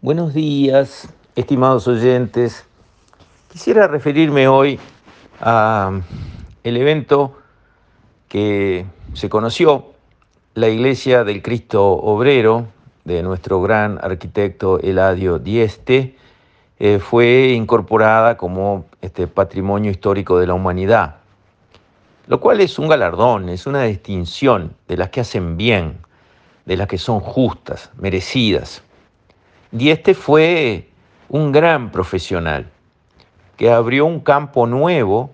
Buenos días, estimados oyentes. Quisiera referirme hoy a el evento que se conoció, la Iglesia del Cristo Obrero de nuestro gran arquitecto Eladio Dieste, eh, fue incorporada como este, patrimonio histórico de la humanidad, lo cual es un galardón, es una distinción de las que hacen bien, de las que son justas, merecidas. Y este fue un gran profesional que abrió un campo nuevo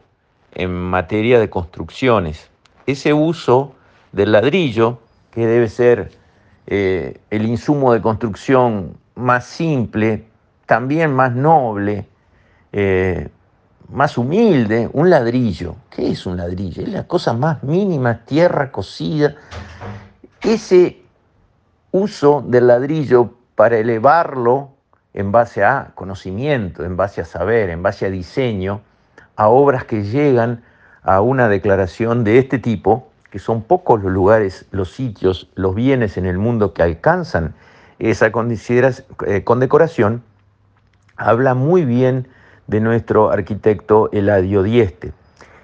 en materia de construcciones. Ese uso del ladrillo, que debe ser eh, el insumo de construcción más simple, también más noble, eh, más humilde, un ladrillo. ¿Qué es un ladrillo? Es la cosa más mínima, tierra cocida. Ese uso del ladrillo para elevarlo en base a conocimiento, en base a saber, en base a diseño, a obras que llegan a una declaración de este tipo, que son pocos los lugares, los sitios, los bienes en el mundo que alcanzan esa eh, condecoración, habla muy bien de nuestro arquitecto Eladio Dieste.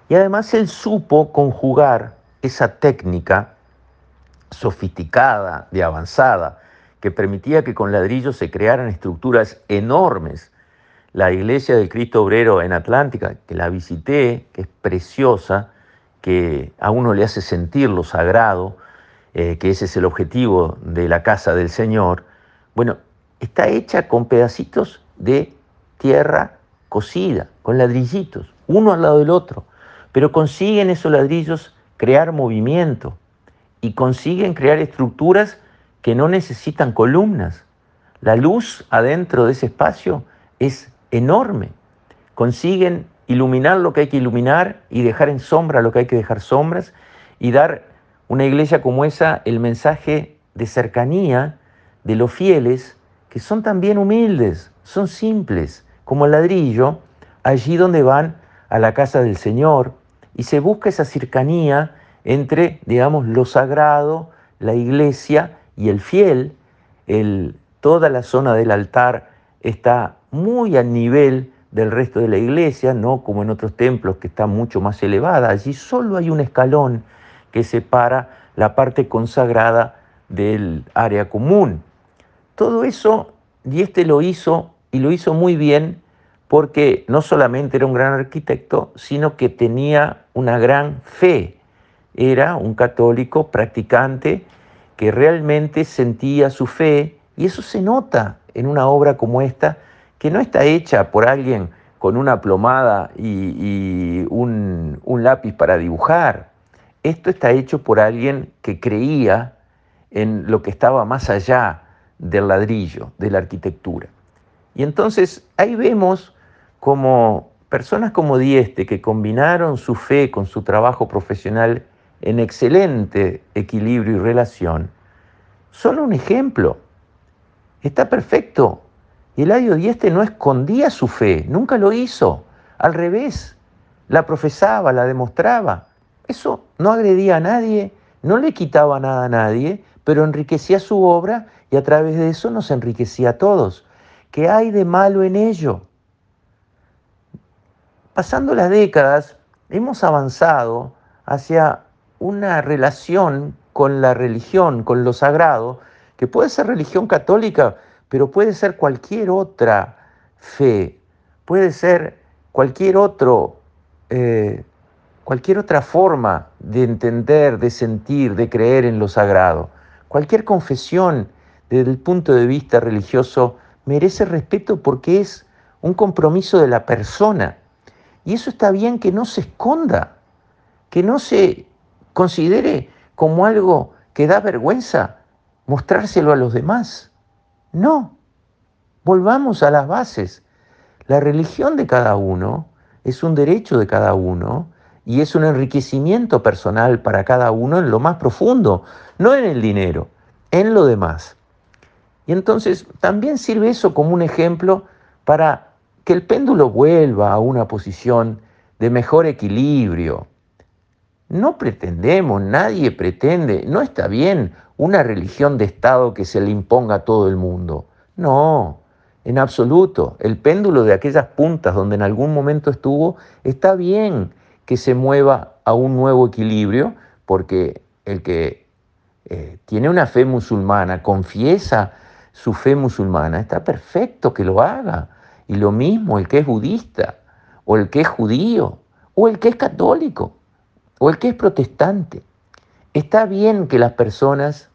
Y además él supo conjugar esa técnica sofisticada, de avanzada, que permitía que con ladrillos se crearan estructuras enormes. La iglesia del Cristo Obrero en Atlántica, que la visité, que es preciosa, que a uno le hace sentir lo sagrado, eh, que ese es el objetivo de la casa del Señor, bueno, está hecha con pedacitos de tierra cocida, con ladrillitos, uno al lado del otro, pero consiguen esos ladrillos crear movimiento y consiguen crear estructuras que no necesitan columnas. La luz adentro de ese espacio es enorme. Consiguen iluminar lo que hay que iluminar y dejar en sombra lo que hay que dejar sombras y dar una iglesia como esa el mensaje de cercanía de los fieles que son también humildes, son simples, como el ladrillo, allí donde van a la casa del Señor y se busca esa cercanía entre, digamos, lo sagrado, la iglesia y el fiel, el, toda la zona del altar está muy al nivel del resto de la iglesia, no como en otros templos que está mucho más elevada. Allí solo hay un escalón que separa la parte consagrada del área común. Todo eso, y este lo hizo, y lo hizo muy bien, porque no solamente era un gran arquitecto, sino que tenía una gran fe. Era un católico practicante que realmente sentía su fe, y eso se nota en una obra como esta, que no está hecha por alguien con una plomada y, un, un lápiz para dibujar. Esto está hecho por alguien que creía en lo que estaba más allá del ladrillo, de la arquitectura. Y entonces ahí vemos como personas como Dieste, que combinaron su fe con su trabajo profesional, en excelente equilibrio y relación, son un ejemplo. Está perfecto. Y Eladio Dieste no escondía su fe, nunca lo hizo. Al revés, la profesaba, la demostraba. Eso no agredía a nadie, no le quitaba nada a nadie, pero enriquecía su obra y a través de eso nos enriquecía a todos. ¿Qué hay de malo en ello? Pasando las décadas, hemos avanzado hacia una relación con la religión, con lo sagrado, que puede ser religión católica, pero puede ser cualquier otra fe, puede ser cualquier otro, eh, cualquier otra forma de entender, de sentir, de creer en lo sagrado. Cualquier confesión desde el punto de vista religioso merece respeto porque es un compromiso de la persona. Y eso está bien que no se esconda, que no se considere como algo que da vergüenza mostrárselo a los demás. No, volvamos a las bases. La religión de cada uno es un derecho de cada uno y es un enriquecimiento personal para cada uno en lo más profundo, no en el dinero, en lo demás. Y entonces también sirve eso como un ejemplo para que el péndulo vuelva a una posición de mejor equilibrio. No pretendemos, nadie pretende, no está bien una religión de Estado que se le imponga a todo el mundo. No, en absoluto. El péndulo de aquellas puntas donde en algún momento estuvo, está bien que se mueva a un nuevo equilibrio, porque el que eh, tiene una fe musulmana, confiesa su fe musulmana, está perfecto que lo haga. Y lo mismo el que es budista, o el que es judío, o el que es católico, o el que es protestante. Está bien que las personas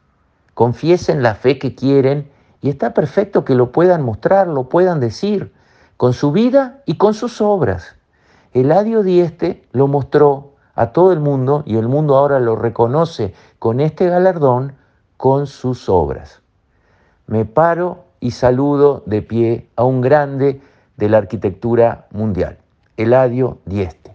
confiesen la fe que quieren y está perfecto que lo puedan mostrar, lo puedan decir, con su vida y con sus obras. Eladio Dieste lo mostró a todo el mundo y el mundo ahora lo reconoce con este galardón con sus obras. Me paro y saludo de pie a un grande de la arquitectura mundial, Eladio Dieste.